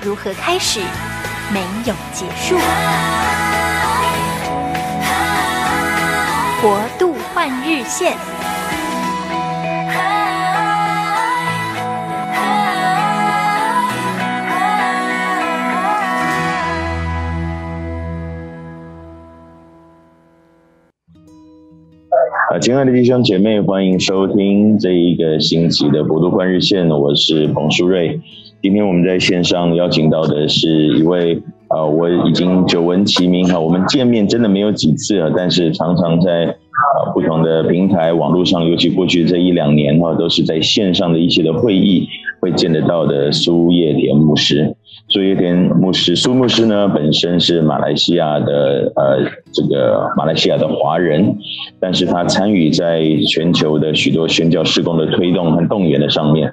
如何开始，没有结束。国度换日线。亲爱的弟兄姐妹，欢迎收听这一个星期的国度换日线。我是彭书瑞。今天我们在线上邀请到的是一位、呃，我已经久闻其名哈。我们见面真的没有几次了，但是常常在啊、不同的平台、网络上，尤其过去这一两年哈，都是在线上的一些的会议会见得到的苏叶田牧师。苏叶田牧师，苏牧师呢，本身是马来西亚的呃，这个马来西亚的华人，但是他参与在全球的许多宣教事工的推动和动员的上面。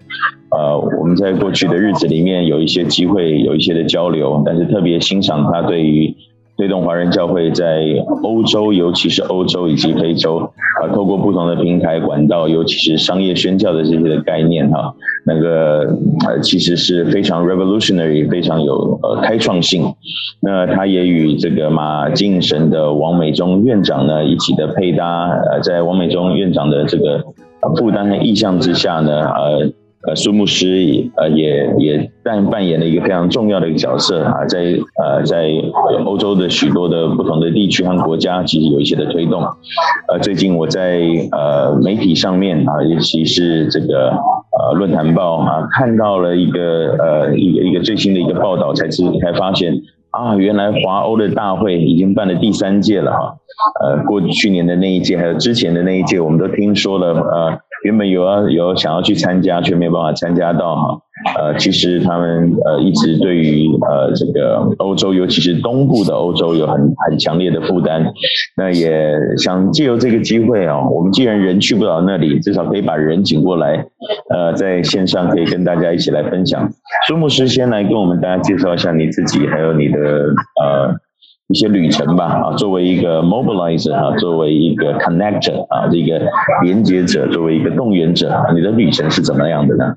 呃，我们在过去的日子里面有一些机会，有一些的交流，但是特别欣赏他对于。推动华人教会在欧洲，尤其是欧洲以及非洲，啊，透过不同的平台管道，尤其是商业宣教的这些的概念，哈，那个呃，其实是非常 revolutionary，非常有呃开创性。那他也与这个马敬神的王美忠院长呢一起的配搭，呃，在王美忠院长的这个负担和意向之下呢，呃。呃，苏牧师也呃也也扮扮演了一个非常重要的一个角色啊，在呃在欧洲的许多的不同的地区和国家，其实有一些的推动。呃，最近我在呃媒体上面啊，尤其是这个呃论坛报啊，看到了一个呃一个一个最新的一个报道，才知才发现啊，原来华欧的大会已经办了第三届了哈。呃，过去年的那一届，还有之前的那一届，我们都听说了呃。原本有要有想要去参加，却没有办法参加到哈。呃，其实他们呃一直对于呃这个欧洲，尤其是东部的欧洲，有很很强烈的负担。那也想借由这个机会啊，我们既然人去不了那里，至少可以把人请过来。呃，在线上可以跟大家一起来分享。苏牧师先来跟我们大家介绍一下你自己，还有你的呃。一些旅程吧，啊，作为一个 mobilizer 啊，作为一个 connector 啊，这个连接者，作为一个动员者，你的旅程是怎么样的呢？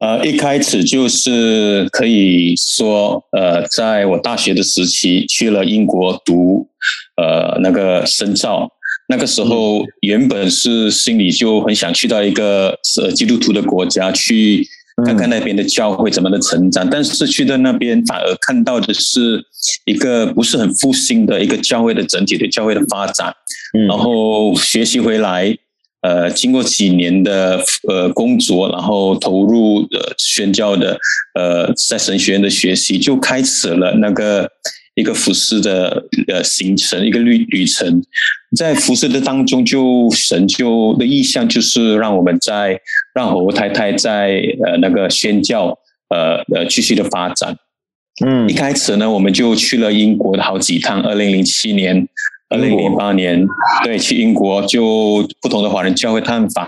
呃，一开始就是可以说，呃，在我大学的时期去了英国读，呃，那个深造，那个时候原本是心里就很想去到一个呃基督徒的国家去。看看那边的教会怎么的成长，但是去到那边反而看到的是一个不是很复兴的一个教会的整体的教会的发展。然后学习回来，呃，经过几年的呃工作，然后投入呃宣教的呃在神学院的学习，就开始了那个。一个服饰的呃行程，一个旅旅程，在服饰的当中，就神就的意向就是让我们在让我太太在呃那个宣教呃呃继续的发展。嗯，一开始呢，我们就去了英国的好几趟，二零零七年、二零零八年，对，去英国就不同的华人教会探访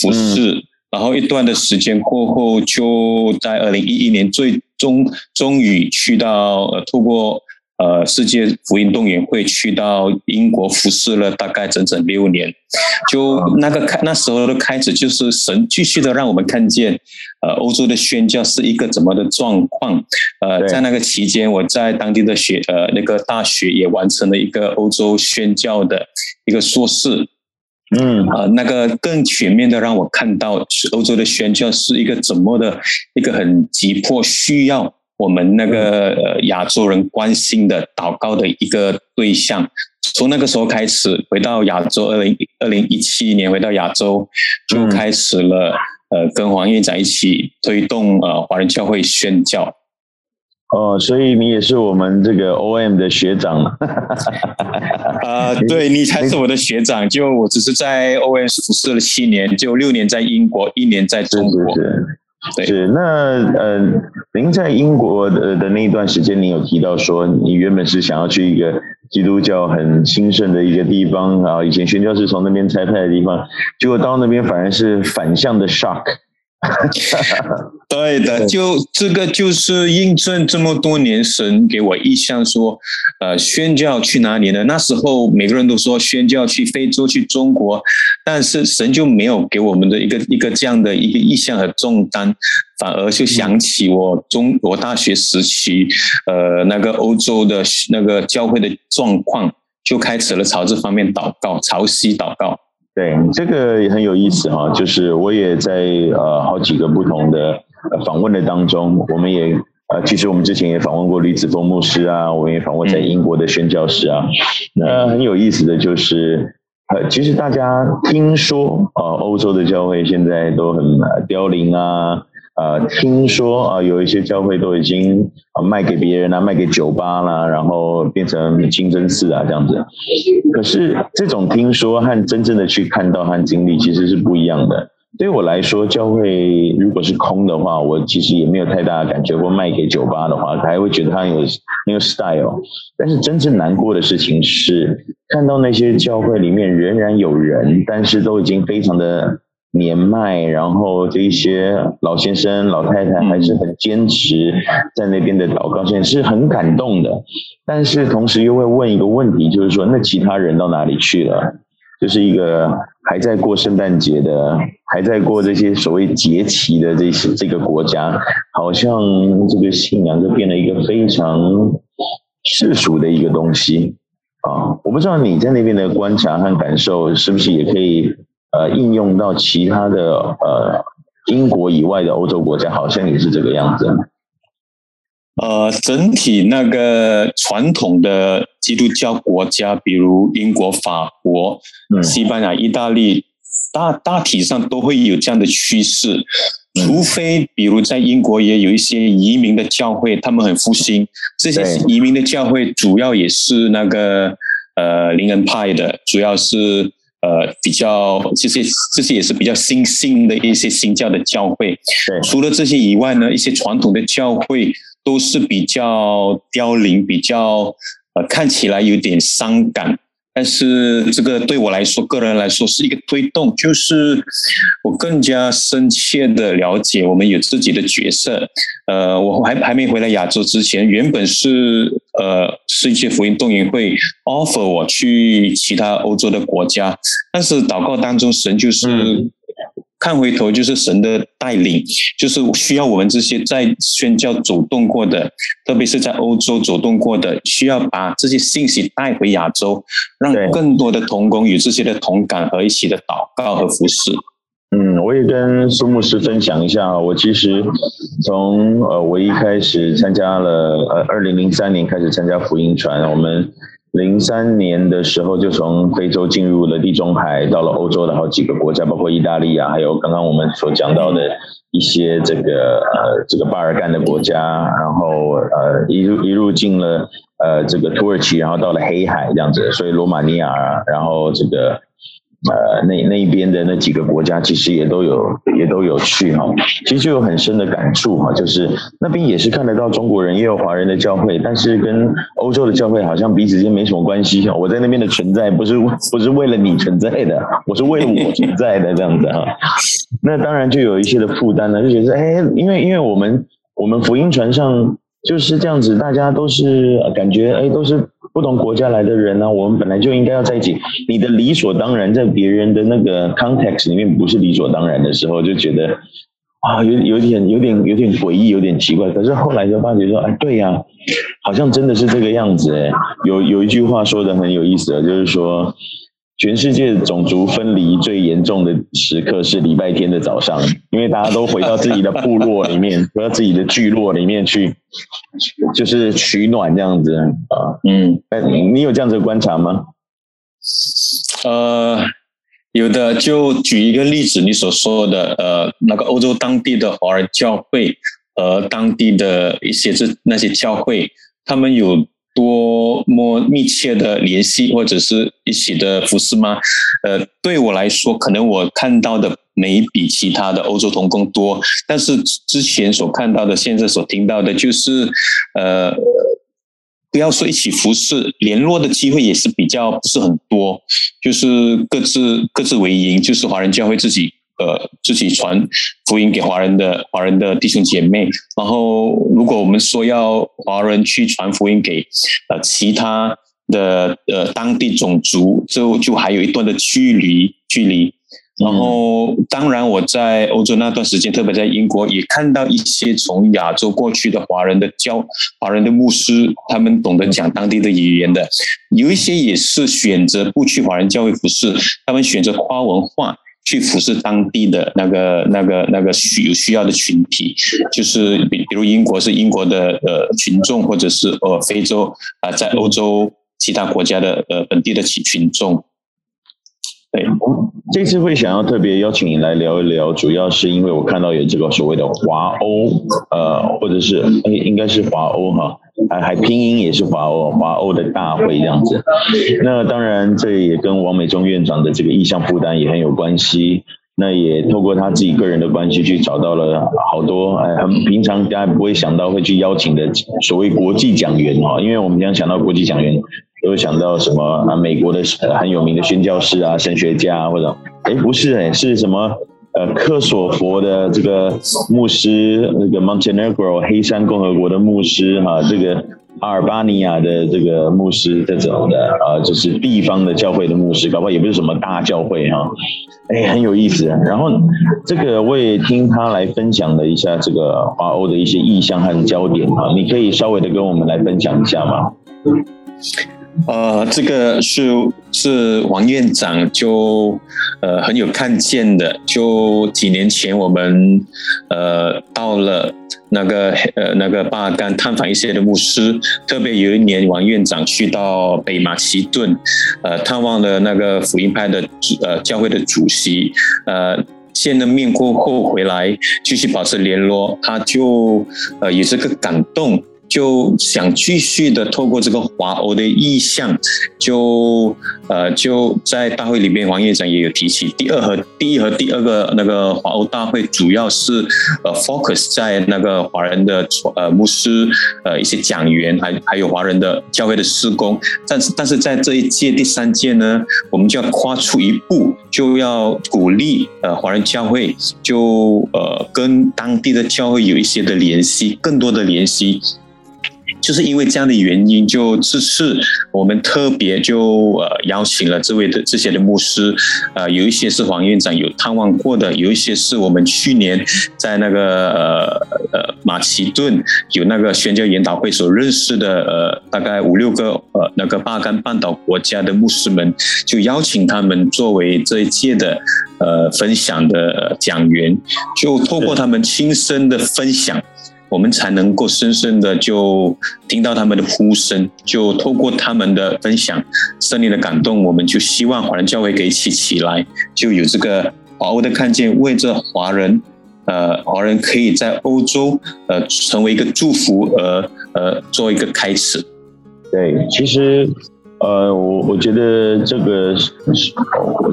服饰，嗯、然后一段的时间过后，就在二零一一年最终终于去到呃透过。呃，世界福音动员会去到英国服侍了大概整整六年，就那个开那时候的开始，就是神继续的让我们看见，呃，欧洲的宣教是一个怎么的状况。呃，在那个期间，我在当地的学呃那个大学也完成了一个欧洲宣教的一个硕士。嗯，呃，那个更全面的让我看到欧洲的宣教是一个怎么的一个很急迫需要。我们那个呃亚洲人关心的祷告的一个对象，从那个时候开始回到亚洲，二零二零一七年回到亚洲，就开始了呃跟黄院长一起推动呃华人教会宣教。哦，所以你也是我们这个 OM 的学长。啊、呃，对，你才是我的学长，就我只是在 OM 服侍了七年，就六年在英国，一年在中国。是，是那呃，您在英国的的那一段时间，您有提到说，你原本是想要去一个基督教很兴盛的一个地方，然后以前宣教是从那边拆派的地方，结果到那边反而是反向的 shock。对的，就这个就是印证这么多年神给我意向说，呃，宣教去哪里呢？那时候每个人都说宣教去非洲、去中国，但是神就没有给我们的一个一个这样的一个意向和重担，反而就想起我中国大学时期，呃，那个欧洲的那个教会的状况，就开始了朝这方面祷告，朝西祷告。对，这个也很有意思哈，就是我也在呃好几个不同的访问的当中，我们也呃其实我们之前也访问过李子峰牧师啊，我们也访问在英国的宣教师啊，那很有意思的就是呃其实大家听说啊欧洲的教会现在都很凋零啊。呃，听说啊，有一些教会都已经啊卖给别人啊，卖给酒吧啦，然后变成清真寺啊这样子。可是这种听说和真正的去看到和经历其实是不一样的。对我来说，教会如果是空的话，我其实也没有太大的感觉；或卖给酒吧的话，还会觉得它有很有 style。但是真正难过的事情是，看到那些教会里面仍然有人，但是都已经非常的。年迈，然后这一些老先生、老太太还是很坚持在那边的祷告，现在是很感动的。但是同时又会问一个问题，就是说，那其他人到哪里去了？就是一个还在过圣诞节的，还在过这些所谓节期的这些这个国家，好像这个信仰就变了一个非常世俗的一个东西啊！我不知道你在那边的观察和感受，是不是也可以？呃，应用到其他的呃英国以外的欧洲国家，好像也是这个样子。呃，整体那个传统的基督教国家，比如英国、法国、西班牙、意大利，大大体上都会有这样的趋势。除非比如在英国也有一些移民的教会，他们很复兴。这些移民的教会主要也是那个呃灵恩派的，主要是。呃，比较这些这些也是比较新兴的一些新教的教会。对，除了这些以外呢，一些传统的教会都是比较凋零，比较呃看起来有点伤感。但是这个对我来说，个人来说是一个推动，就是我更加深切的了解我们有自己的角色。呃，我还还没回来亚洲之前，原本是呃世界福音动员会 offer 我去其他欧洲的国家，但是祷告当中神就是。嗯看回头就是神的带领，就是需要我们这些在宣教走动过的，特别是在欧洲走动过的，需要把这些信息带回亚洲，让更多的同工与这些的同感和一起的祷告和服侍。嗯，我也跟苏牧师分享一下，我其实从呃我一开始参加了呃二零零三年开始参加福音船，我们。零三年的时候，就从非洲进入了地中海，到了欧洲的好几个国家，包括意大利啊，还有刚刚我们所讲到的一些这个呃这个巴尔干的国家，然后呃一路一路进了呃这个土耳其，然后到了黑海这样子，所以罗马尼亚，然后这个。呃，那那一边的那几个国家，其实也都有，也都有去哈。其实就有很深的感触哈，就是那边也是看得到中国人，也有华人的教会，但是跟欧洲的教会好像彼此间没什么关系。我在那边的存在，不是不是为了你存在的，我是为了我存在的这样子哈。那当然就有一些的负担呢，就觉得哎，因为因为我们我们福音船上就是这样子，大家都是感觉哎都是。不同国家来的人呢、我们本来就应该要在一起。你的理所当然，在别人的那个 context 里面不是理所当然的时候，就觉得啊，有有点、有点、有点诡异，有点奇怪。可是后来就发觉说，哎，对呀、好像真的是这个样子。哎，有有一句话说的很有意思，就是说。全世界种族分离最严重的时刻是礼拜天的早上，因为大家都回到自己的部落里面，回到自己的聚落里面去，就是取暖这样子啊。嗯，你有这样子的观察吗？呃，有的。就举一个例子，你所说的，呃，那个欧洲当地的华人教会，和，当地的一些这那些教会，他们有。多么密切的联系或者是一起的服侍吗？呃，对我来说，可能我看到的没比其他的欧洲同工多，但是之前所看到的，现在所听到的，就是呃。不要说一起服侍，联络的机会也是比较不是很多，就是各自各自为营，就是华人教会自己呃自己传福音给华人的华人的弟兄姐妹。然后，如果我们说要华人去传福音给呃其他的呃当地种族，就就还有一段的距离距离。然后，当然我在欧洲那段时间，特别在英国，也看到一些从亚洲过去的华人的教华人的牧师，他们懂得讲当地的语言的，有一些也是选择不去华人教会服侍，他们选择跨文化去服侍当地的那个那个那个需有需要的群体，就是比比如英国是英国的呃群众，或者是呃非洲啊、在欧洲其他国家的呃本地的群群众。对，这次会想要特别邀请你来聊一聊，主要是因为我看到有这个所谓的华欧，呃，或者是哎，应该是华欧哈，还还拼音也是华欧，华欧的大会这样子。那当然，这也跟王美忠院长的这个意向负担也很有关系。那也透过他自己个人的关系去找到了好多哎，很平常大家不会想到会去邀请的所谓国际讲员哈，因为我们经常想到国际讲员。都会想到什么啊？美国的很有名的宣教师啊，神学家，或者哎，不是哎，是什么？呃，科索佛的这个牧师，那个 Montenegro 黑山共和国的牧师哈，这个阿尔巴尼亚的这个牧师这种的啊，就是地方的教会的牧师，搞不好也不是什么大教会哈，哎，很有意思。然后这个我也听他来分享了一下这个华欧的一些意向和焦点啊，你可以稍微的跟我们来分享一下吗？呃，这个是是王院长就呃很有看见的。就几年前我们呃到了那个呃那个巴尔干探访一些的牧师，特别有一年王院长去到北马其顿，呃探望了那个福音派的呃教会的主席，呃见了面过后回来继续保持联络，他就呃有这个感动。就想继续的透过这个华欧的意向，就呃就在大会里面，王院长也有提起，第二和第一和第二个那个华欧大会，主要是呃 focus 在那个华人的呃牧师呃一些讲员，还还有华人的教会的事工，但是但是在这一届第三届呢，我们就要跨出一步，就要鼓励呃华人教会就呃跟当地的教会有一些的联系，更多的联系。就是因为这样的原因，就这次我们特别就呃邀请了这位的这些的牧师，呃，有一些是黄院长有探望过的，有一些是我们去年在那个呃呃马其顿有那个宣教研讨会所认识的呃大概五六个呃那个巴干半岛国家的牧师们，就邀请他们作为这一届的呃分享的讲员，就透过他们亲身的分享。我们才能够深深的就听到他们的呼声，就透过他们的分享，圣灵的感动，我们就希望华人教会可以起起来，就有这个华欧的看见，为这华人，呃，华人可以在欧洲，呃，成为一个祝福，而，呃，做一个开始。对，其实。呃，我我觉得这个是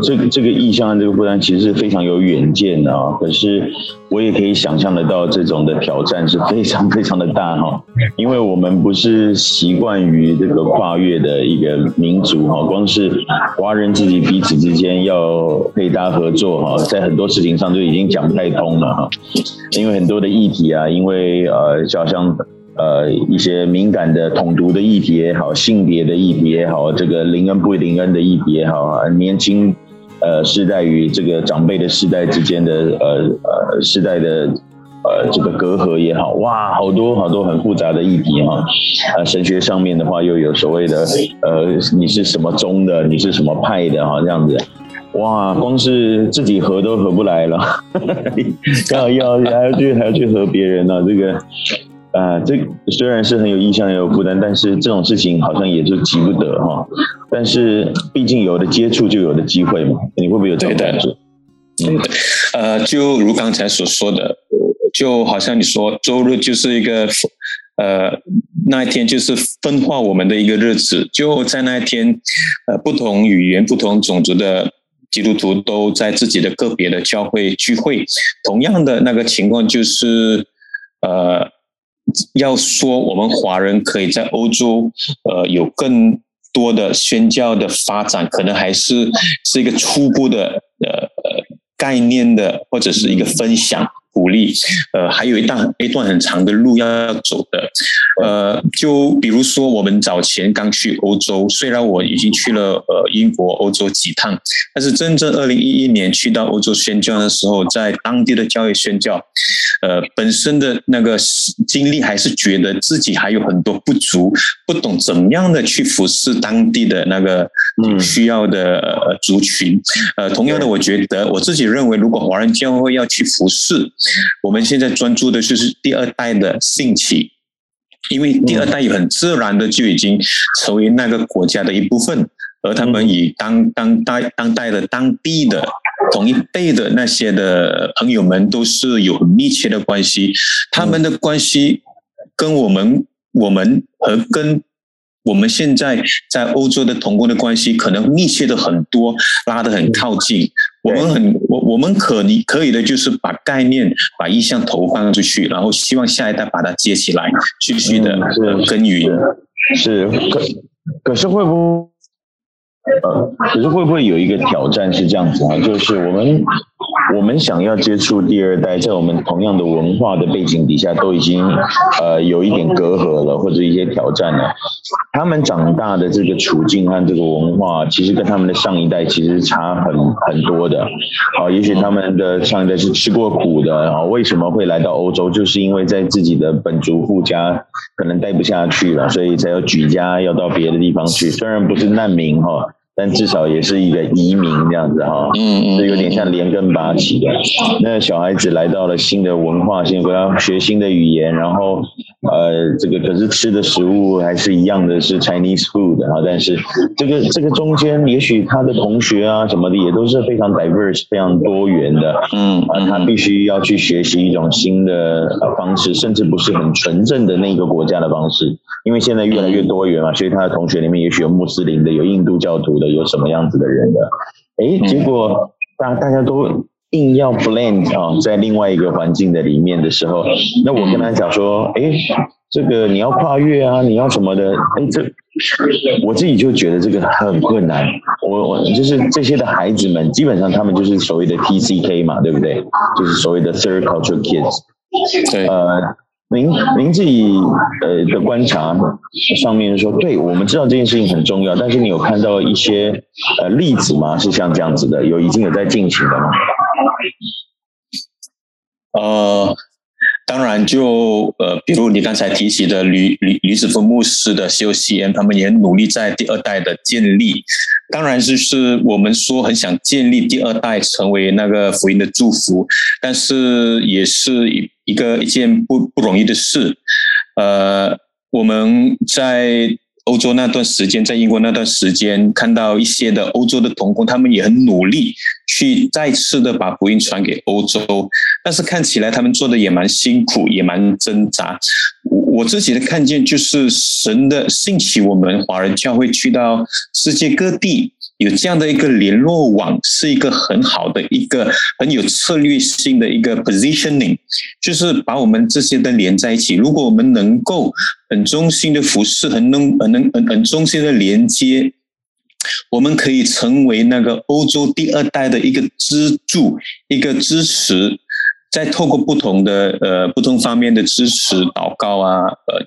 这个这个意向这个负担其实是非常有远见的啊。可是我也可以想象得到，这种的挑战是非常非常的大哈。因为我们不是习惯于这个跨越的一个民族哈，光是华人自己彼此之间要配搭合作哈，在很多事情上就已经讲不太通了哈。因为很多的议题啊，因为呃，就好像。呃，一些敏感的统独的议题也好，性别的议题也好，这个灵恩不灵恩的议题也好，年轻呃世代与这个长辈的世代之间的呃呃世代的呃这个隔阂也好，哇，好多好多很复杂的议题哈。呃，神学上面的话又有所谓的呃，你是什么宗的，你是什么派的哈，这样子，哇，光是自己合都合不来了，刚好要还要去还要去合别人呢，这个。啊，这虽然是很有意向，也有负担，但是这种事情好像也就急不得哈。但是毕竟有的接触就有的机会嘛，你会不会有这种感觉？嗯，呃，就如刚才所说的，就好像你说周日就是一个呃那一天就是分化我们的一个日子，就在那一天，呃，不同语言、不同种族的基督徒都在自己的个别的教会聚会。同样的那个情况就是，呃，要说我们华人可以在欧洲，呃，有更多的宣教的发展，可能还是是一个初步的呃概念的，或者是一个分享。鼓励，呃，还有一段一段很长的路要要走的，呃，就比如说我们早前刚去欧洲，虽然我已经去了呃英国、欧洲几趟，但是真正二零一一年去到欧洲宣教的时候，在当地的教育宣教，呃，本身的那个经历还是觉得自己还有很多不足，不懂怎么样的去服侍当地的那个需要的族群，呃，同样的，我觉得我自己认为，如果华人教会要去服侍。我们现在专注的就是第二代的兴起，因为第二代也很自然的就已经成为那个国家的一部分，而他们与当当代当代的当地的同一辈的那些的朋友们都是有密切的关系，他们的关系跟我们我们和跟我们现在在欧洲的同工的关系可能密切的很多，拉得很靠近。我们很我我们可你可以的就是把概念把意向投放出去，然后希望下一代把它接起来，继续的耕耘。是，可可是会不会？呃，可是会不会有一个挑战是这样子啊？就是我们我们想要接触第二代，在我们同样的文化的背景底下，都已经呃有一点隔阂了，或者一些挑战了。他们长大的这个处境和这个文化，其实跟他们的上一代其实差很很多的。啊，也许他们的上一代是吃过苦的啊，为什么会来到欧洲？就是因为在自己的本族父家可能待不下去了，所以才要举家要到别的地方去。虽然不是难民哈。但至少也是一个移民这样子哈，嗯嗯，就有点像连根拔起的。那小孩子来到了新的文化，新的国家，学新的语言，然后呃，这个可是吃的食物还是一样的，是 Chinese food 啊。但是这个这个中间，也许他的同学啊什么的也都是非常 diverse、非常多元的，嗯啊，他必须要去学习一种新的方式，甚至不是很纯正的那个国家的方式，因为现在越来越多元嘛，所以他的同学里面也许有穆斯林的，有印度教徒的。有什么样子的人的？诶，结果大大家都硬要 blend 啊，在另外一个环境的里面的时候，那我跟他讲说，哎，这个你要跨越啊，你要什么的？哎，这我自己就觉得这个很困难。我我就是这些的孩子们，基本上他们就是所谓的 TCK 嘛，对不对？就是所谓的 Third Culture Kids。对。呃。您您自己呃的观察上面说，对，我们知道这件事情很重要，但是你有看到一些呃例子吗？是像这样子的，有已经有在进行的吗？呃。当然就，呃，比如你刚才提起的吕吕吕子峰牧师的 COCM，他们也努力在第二代的建立。当然就是我们说很想建立第二代成为那个福音的祝福，但是也是一个一件不不容易的事。呃，我们在。欧洲那段时间，在英国那段时间，看到一些的欧洲的童工，他们也很努力去再次的把福音传给欧洲，但是看起来他们做的也蛮辛苦，也蛮挣扎。我自己的看见就是神的兴起，我们华人教会去到世界各地。有这样的一个联络网，是一个很好的一个很有策略性的一个 positioning，就是把我们这些的连在一起。如果我们能够很中心的服侍，很能很能很很中心的连接，我们可以成为那个欧洲第二代的一个支柱，一个支持。再透过不同的呃不同方面的支持祷告啊，呃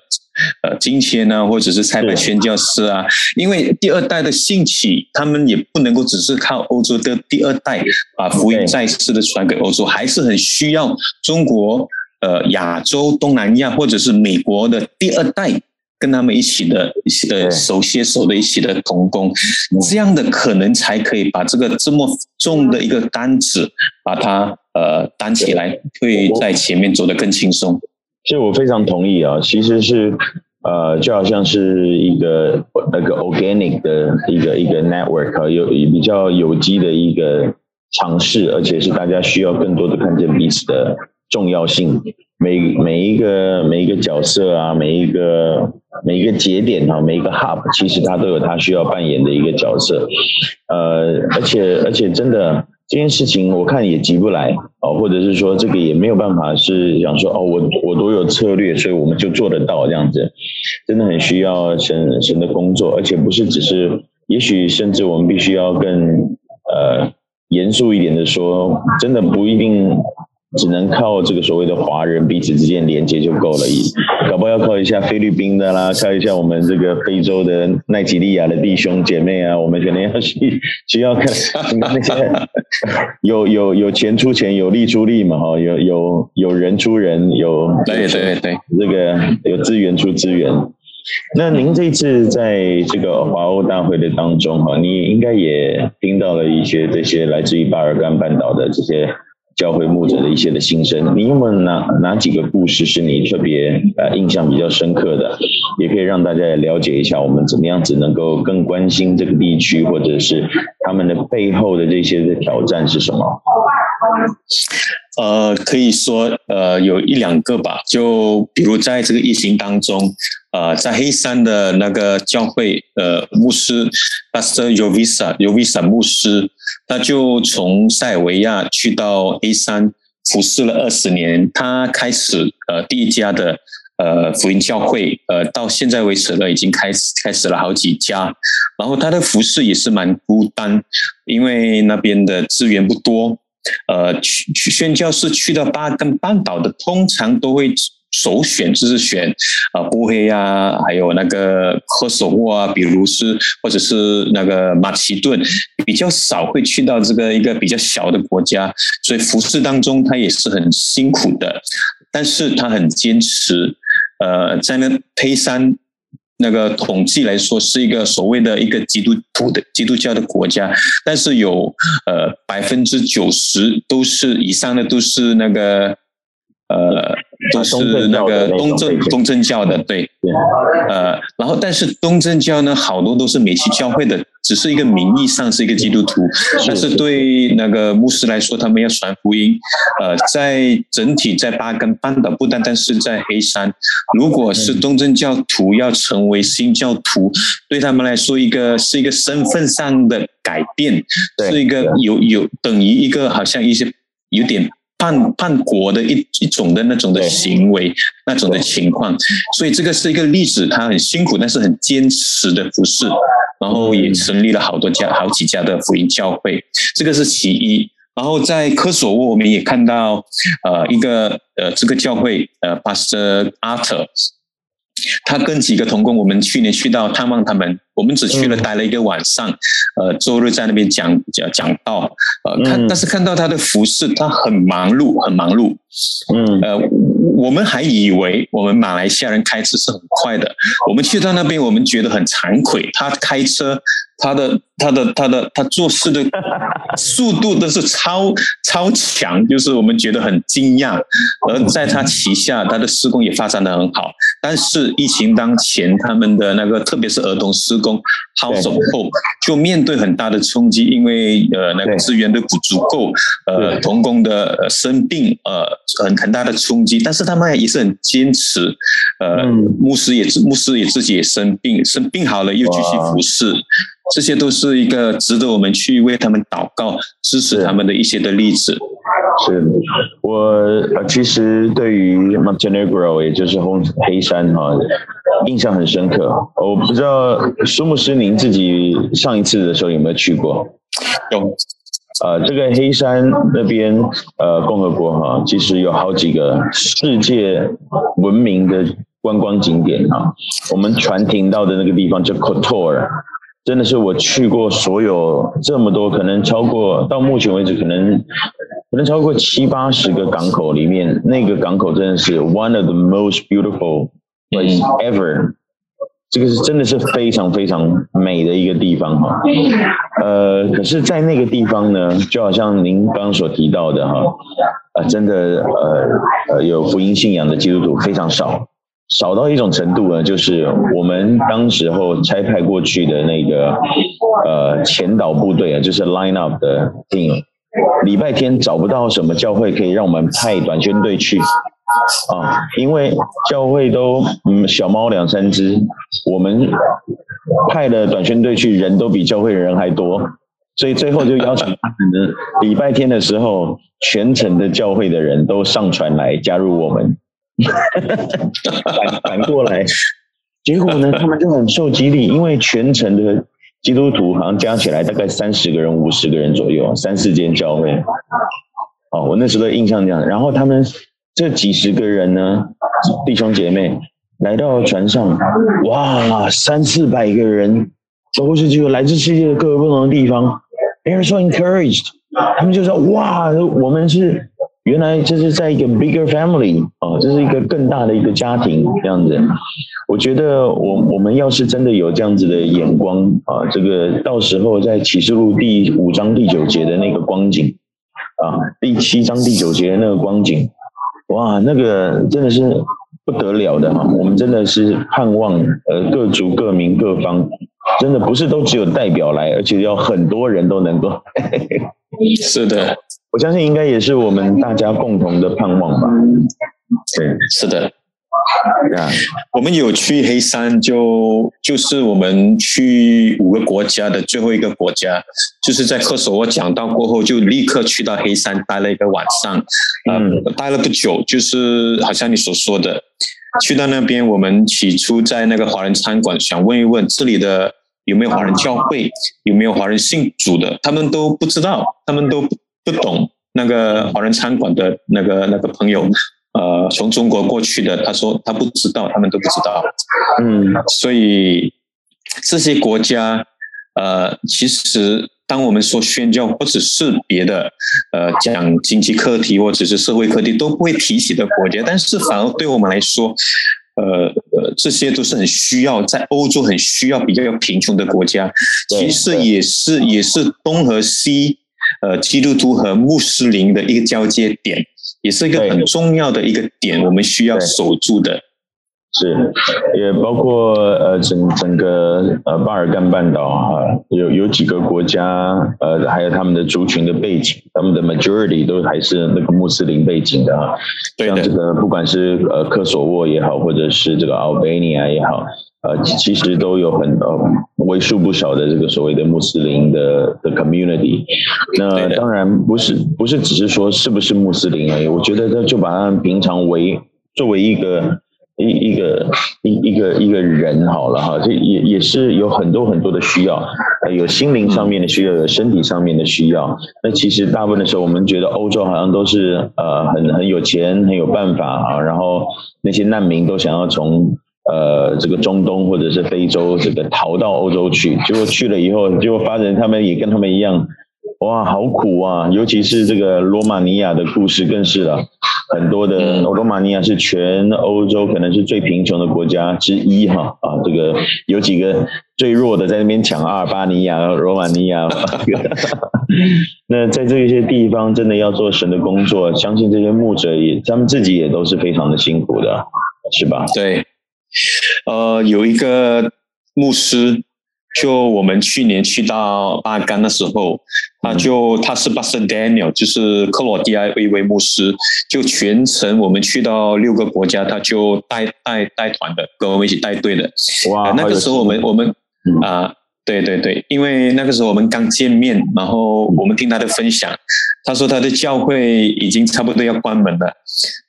呃金钱啊，或者是差派宣教师啊，因为第二代的兴起，他们也不能够只是靠欧洲的第二代把福音再次的传给欧洲，还是很需要中国、呃亚洲、东南亚或者是美国的第二代。跟他们一起的，呃，手牵手的一起的同工，这样的可能才可以把这个这么重的一个担子，把它呃担起来，会在前面走得更轻松。其实我非常同意啊，其实是呃，就好像是一个那个 organic 的一个一个 network，有比较有机的一个尝试，而且是大家需要更多的看见彼此的。重要性。每每一个每一个角色啊，每一个每一个节点啊，每一个 hub，其实它都有它需要扮演的一个角色。呃，而且而且真的这件事情，我看也急不来哦，或者是说这个也没有办法是想说哦，我我都有策略，所以我们就做得到这样子。真的很需要神神的工作，而且不是只是，也许甚至我们必须要更呃严肃一点的说，真的不一定。只能靠这个所谓的华人彼此之间连接就够了，搞不好要靠一下菲律宾的啦，靠一下我们这个非洲的奈及利亚的弟兄姐妹啊，我们可能要需需要看那些 有有有钱出钱，有力出力嘛，哈，有有有人出人，有对对对，这个有资源出资源。那您这次在这个华欧大会的当中，哈，你应该也听到了一些这些来自于巴尔干半岛的这些。教会牧者的一些的心声，你有没有哪哪几个故事是你特别呃印象比较深刻的？也可以让大家了解一下，我们怎么样子能够更关心这个地区，或者是他们的背后的这些的挑战是什么？呃，可以说呃有一两个吧，就比如在这个疫情当中，呃，在黑山的那个教会呃牧师，Pastor Yovisa Yovisa 牧师。他就从塞尔维亚去到黑山服侍了二十年，他开始呃第一家的呃福音教会，呃到现在为止呢已经开始开始了好几家，然后他的服侍也是蛮孤单，因为那边的资源不多，呃去去宣教士去到巴根半岛的通常都会。首选就是选啊波黑啊，还有那个科索沃啊，比如是或者是那个马其顿，比较少会去到这个一个比较小的国家，所以服侍当中他也是很辛苦的，但是他很坚持。呃，在那黑山那个统计来说，是一个所谓的一个基督徒的基督教的国家，但是有呃百分之九十都是以上的都是那个呃。都是那个东正东正教的，对，呃，然后但是东正教呢，好多都是美西教会的，只是一个名义上是一个基督徒，但是对那个牧师来说，他们要传福音，呃，在整体在巴根半岛，不单单是在黑山，如果是东正教徒要成为新教徒，对他们来说，一个是一个身份上的改变，是一个有有等于一个好像一些有点。叛叛国的一一种的那种的行为，那种的情况，所以这个是一个例子，他很辛苦，但是很坚持的服侍，然后也成立了好多家、好几家的福音教会，这个是其一。然后在科索沃，我们也看到，呃，一个呃这个教会，呃，Pastor Arthur。他跟几个同工，我们去年去到探望他们，我们只去了待了一个晚上，呃，周日在那边讲讲讲道，呃，看但是看到他的服饰，他很忙碌，很忙碌，嗯，呃，我们还以为我们马来西亚人开车是很快的，我们去到那边，我们觉得很惭愧，他开车。他的他的他的他做事的 速度都是超超强，就是我们觉得很惊讶。而在他旗下，他的施工也发展的很好。但是疫情当前，他们的那个特别是儿童施工 House of Hope 就面对很大的冲击，因为呃那个资源都不足够，呃童工的生病，呃很很大的冲击。但是他们也是很坚持，呃牧师也牧师也自己也生病，生病好了又继续服侍。这些都是一个值得我们去为他们祷告、支持他们的一些的例子。是我呃其实对于 Montenegro，也就是红黑山哈，印象很深刻。我不知道苏牧师您自己上一次的时候有没有去过？有。呃，这个黑山那边呃共和国哈，其实有好几个世界闻名的观光景点哈。我们船停到的那个地方叫 Kotor。真的是我去过所有这么多，可能超过到目前为止，可能可能超过七八十个港口里面，那个港口真的是 one of the most beautiful place ever。这个是真的是非常非常美的一个地方哈。呃，可是，在那个地方呢，就好像您刚刚所提到的哈，呃，真的呃呃有福音信仰的基督徒非常少。少到一种程度呢，就是我们当时候差派过去的那个呃前导部队啊，就是 line up 的 team，礼拜天找不到什么教会可以让我们派短宣队去啊，因为教会都嗯小猫两三只，我们派的短宣队去人都比教会的人还多，所以最后就邀请他们，礼拜天的时候，全城的教会的人都上船来加入我们，反反过来，结果呢，他们就很受激励，因为全城的。基督徒好像加起来大概三十个人、五十个人左右，三四间教会。哦，我那时候的印象这样。然后他们这几十个人呢，弟兄姐妹来到船上，哇，三四百个人，都是这个来自世界的各个不同的地方。They are so encouraged，他们就说：哇，我们是。原来这是在一个 bigger family 啊，这是一个更大的一个家庭这样子。我觉得我我们要是真的有这样子的眼光啊，这个到时候在启示录第五章第九节的那个光景啊，第七章第九节的那个光景，哇，那个真的是不得了的哈！我们真的是盼望呃各族各民各方，真的不是都只有代表来，而且要很多人都能够。是的。我相信应该也是我们大家共同的盼望吧。对，是的。啊，我们有去黑山就，就就是我们去五个国家的最后一个国家，就是在科索沃讲到过后，就立刻去到黑山待了一个晚上。嗯，待了不久，就是好像你所说的，去到那边，我们起初在那个华人餐馆，想问一问这里的有没有华人教会，有没有华人信主的，他们都不知道，他们都。不懂那个华人餐馆的那个那个朋友，呃，从中国过去的，他说他不知道，他们都不知道。嗯，所以这些国家，呃，其实当我们说宣教或者是别的，呃，讲经济课题或者是社会课题都不会提起的国家，但是反而对我们来说，呃呃，这些都是很需要在欧洲很需要比较贫穷的国家，其实也是也是东和西。呃，基督徒和穆斯林的一个交接点，也是一个很重要的一个点，我们需要守住的。是，也包括呃整整个呃巴尔干半岛哈、啊，有有几个国家呃，还有他们的族群的背景，他们的 majority 都还是那个穆斯林背景的啊。对的。像这个不管是呃科索沃也好，或者是这个 Albania 也好。呃，其实都有很呃为数不少的这个所谓的穆斯林的的 community。那当然不是不是只是说是不是穆斯林而已，我觉得这就把他们平常为作为一个一一个一一个一个人好了哈，这也也是有很多很多的需要，有心灵上面的需要，有身体上面的需要。那其实大部分的时候，我们觉得欧洲好像都是呃很很有钱很有办法啊，然后那些难民都想要从。呃，这个中东或者是非洲，这个逃到欧洲去，结果去了以后，结果发现他们也跟他们一样，哇，好苦啊！尤其是这个罗马尼亚的故事更是了，很多的罗马尼亚是全欧洲可能是最贫穷的国家之一哈啊，这个有几个最弱的在那边抢阿尔巴尼亚、罗马尼亚，那在这些地方真的要做神的工作，相信这些牧者也，他们自己也都是非常的辛苦的，是吧？对。呃，有一个牧师，就我们去年去到巴干的时候，他就他是 Pastor Daniel，就是克罗地亚一位牧师，就全程我们去到六个国家，他就带带带团的，跟我们一起带队的。哇，那个时候我们我们啊。呃对对对，因为那个时候我们刚见面，然后我们听他的分享，他说他的教会已经差不多要关门了，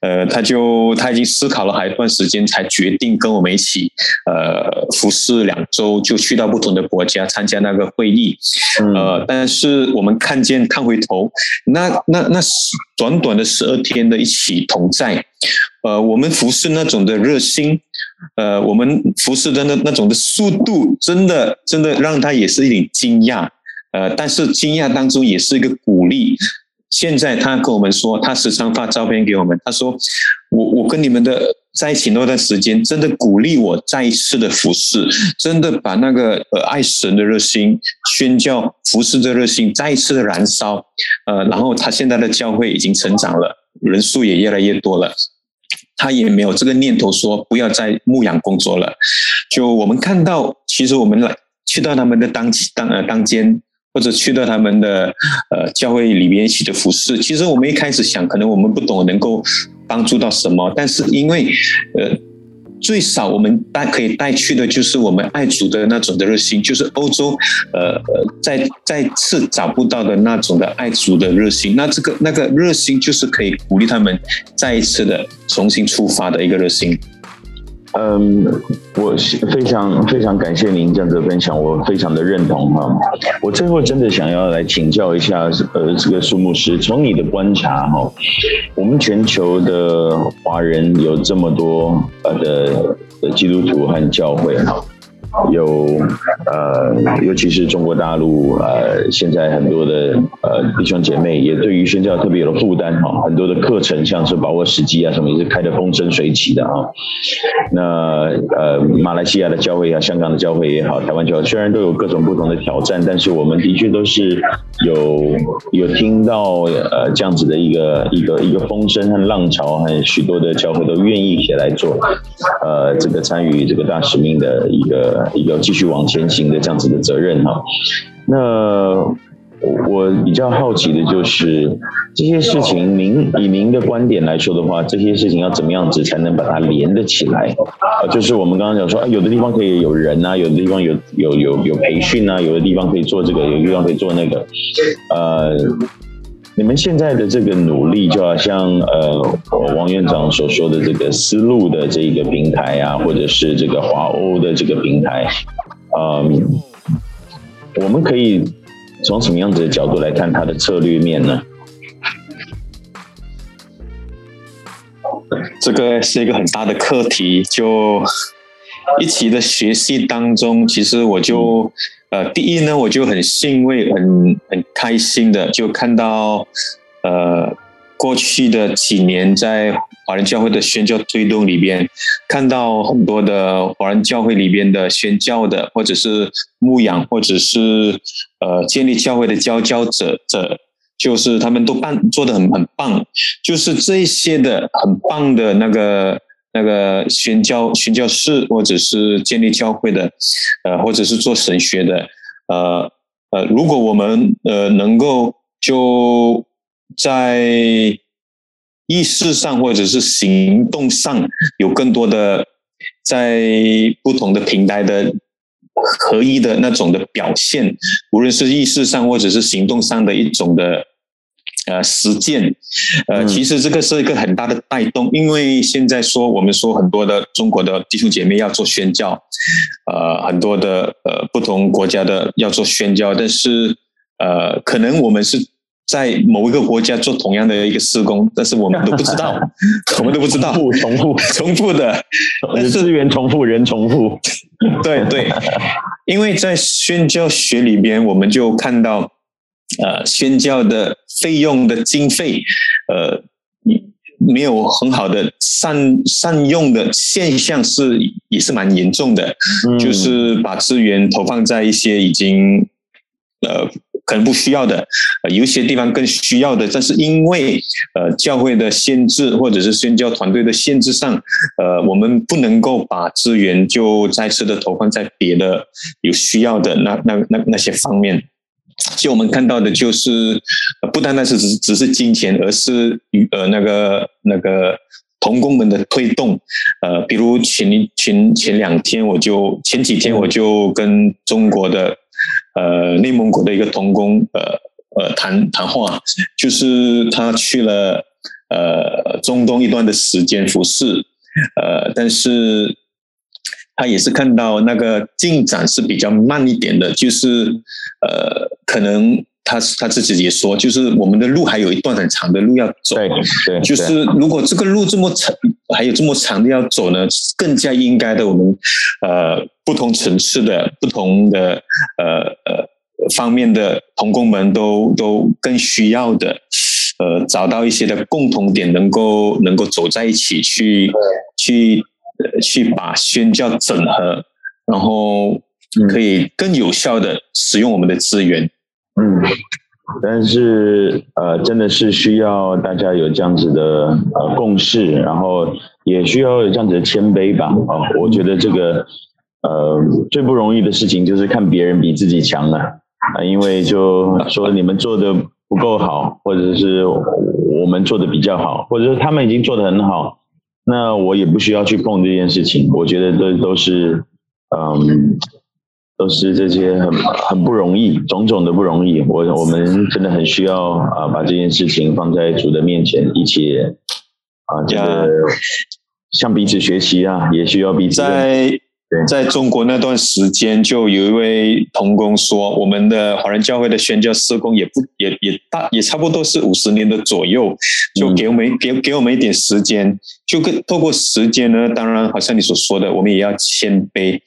呃，他就他已经思考了好一段时间，才决定跟我们一起，呃，服侍两周，就去到不同的国家参加那个会议，呃，但是我们看见看回头，那那那短短的十二天的一起同在，呃，我们服侍那种的热心。呃，我们服侍的那那种的速度，真的真的让他也是一点惊讶。呃，但是惊讶当中也是一个鼓励。现在他跟我们说，他时常发照片给我们，他说：“我我跟你们的在一起那段时间，真的鼓励我再一次的服侍，真的把那个呃爱神的热心、宣教服侍的热心再一次的燃烧。呃，然后他现在的教会已经成长了，人数也越来越多了。”他也没有这个念头说不要再牧羊工作了。就我们看到，其实我们来去到他们的当当呃当间，或者去到他们的呃教会里面一起的服侍。其实我们一开始想，可能我们不懂能够帮助到什么，但是因为呃。最少我们带可以带去的就是我们爱主的那种的热心，就是欧洲，呃呃，再再次找不到的那种的爱主的热心。那这个那个热心就是可以鼓励他们再一次的重新出发的一个热心。嗯，我非常非常感谢您这样子分享，我非常的认同哈。我最后真的想要来请教一下，呃，这个苏牧师，从你的观察哈，我们全球的华人有这么多呃的的基督徒和教会哈。有呃，尤其是中国大陆呃，现在很多的呃弟兄姐妹也对于宣教特别有了负担哈，很多的课程像是把握时机啊什么也是开得风生水起的啊。那呃，马来西亚的教会啊，香港的教会也好，台湾教会虽然都有各种不同的挑战，但是我们的确都是有有听到呃这样子的一个一个一个风声和浪潮，和许多的教会都愿意起来做呃这个参与这个大使命的一个。一个继续往前行的这样子的责任哈，那我比较好奇的就是这些事情，您以您的观点来说的话，这些事情要怎么样子才能把它连得起来？啊，就是我们刚刚讲说，啊，有的地方可以有人啊，有的地方有有有有培训啊，有的地方可以做这个，有的地方可以做那个，呃。你们现在的这个努力，就好像呃，王院长所说的这个丝路的这个平台啊，或者是这个华欧的这个平台，嗯，我们可以从什么样子的角度来看它的策略面呢？这个是一个很大的课题，就一起的学习当中，其实我就。呃，第一呢，我就很欣慰、很很开心的，就看到，呃，过去的几年在华人教会的宣教推动里边，看到很多的华人教会里边的宣教的，或者是牧养，或者是呃建立教会的佼佼者者，就是他们都办做的很很棒，就是这一些的很棒的那个。那个宣教宣教士，或者是建立教会的，呃，或者是做神学的，呃呃，如果我们呃能够就在意识上或者是行动上有更多的在不同的平台的合一的那种的表现，无论是意识上或者是行动上的一种的。呃，实践，呃，其实这个是一个很大的带动，因为现在说我们说很多的中国的弟兄姐妹要做宣教，呃，很多的呃不同国家的要做宣教，但是呃，可能我们是在某一个国家做同样的一个施工，但是我们都不知道，我们都不知道，重复重复。重复 的，资源重复，人重复，对对，因为在宣教学里边，我们就看到。呃，宣教的费用的经费，呃，没有很好的善善用的现象是也是蛮严重的，嗯，就是把资源投放在一些已经呃可能不需要的，呃，有一些地方更需要的，但是因为呃教会的限制或者是宣教团队的限制上，呃，我们不能够把资源就再次的投放在别的有需要的那那那那些方面。其实我们看到的，就是不单单是只只是金钱，而是呃那个那个童工们的推动。呃，比如前前前两天，我就前几天我就跟中国的呃内蒙古的一个童工呃呃谈谈话，就是他去了呃中东一段的时间服侍，呃，但是。他也是看到那个进展是比较慢一点的，就是呃，可能他他自己也说，就是我们的路还有一段很长的路要走。对对，就是如果这个路这么长，还有这么长的要走呢，更加应该的，我们呃不同层次的、不同的呃呃方面的同工们都都更需要的，呃，找到一些的共同点，能够能够走在一起去去。去把宣教整合，然后可以更有效的使用我们的资源。嗯，但是呃，真的是需要大家有这样子的呃共识，然后也需要有这样子的谦卑吧。啊、呃，我觉得这个呃最不容易的事情就是看别人比自己强了。啊，因为就说你们做的不够好，或者是我们做的比较好，或者是他们已经做的很好，那我也不需要去碰这件事情。我觉得这都是，嗯，都是这些很很不容易，种种的不容易。我我们真的很需要啊，把这件事情放在主的面前，一起啊，这个向彼此学习啊，也需要彼此在。在中国那段时间，就有一位同工说，我们的华人教会的宣教事工也不也也大也差不多是五十年的左右，就给我们给给我们一点时间，就跟透过时间呢，当然好像你所说的，我们也要谦卑，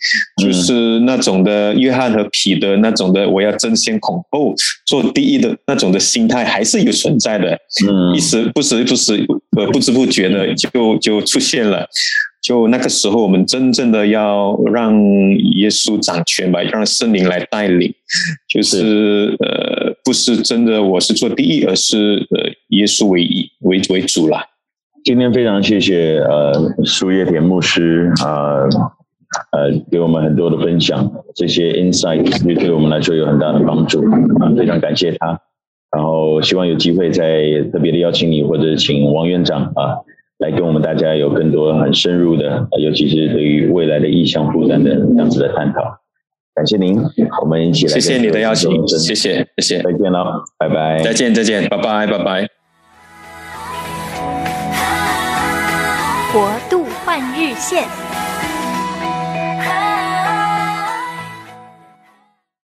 就是那种的约翰和彼得那种的，我要争先恐后做第一的那种的心态还是有存在的，嗯，一时不时不时呃不知不觉的就就出现了。就那个时候，我们真正的要让耶稣掌权吧，让圣灵来带领，就是，是呃，不是真的我是做第一，而是呃，耶稣为一为为主啦。今天非常谢谢呃苏叶田牧师啊呃，呃给我们很多的分享，这些 insight 也对我们来说有很大的帮助啊，非常感谢他。然后希望有机会再特别的邀请你，或者请王院长啊。来跟我们大家有更多很深入的，尤其是对于未来的意向负担的这样子的探讨。感谢您，我们一起来。谢谢你的邀请，谢谢，谢谢，再见了，拜拜。再见，再见，拜拜，拜拜。国度换日线。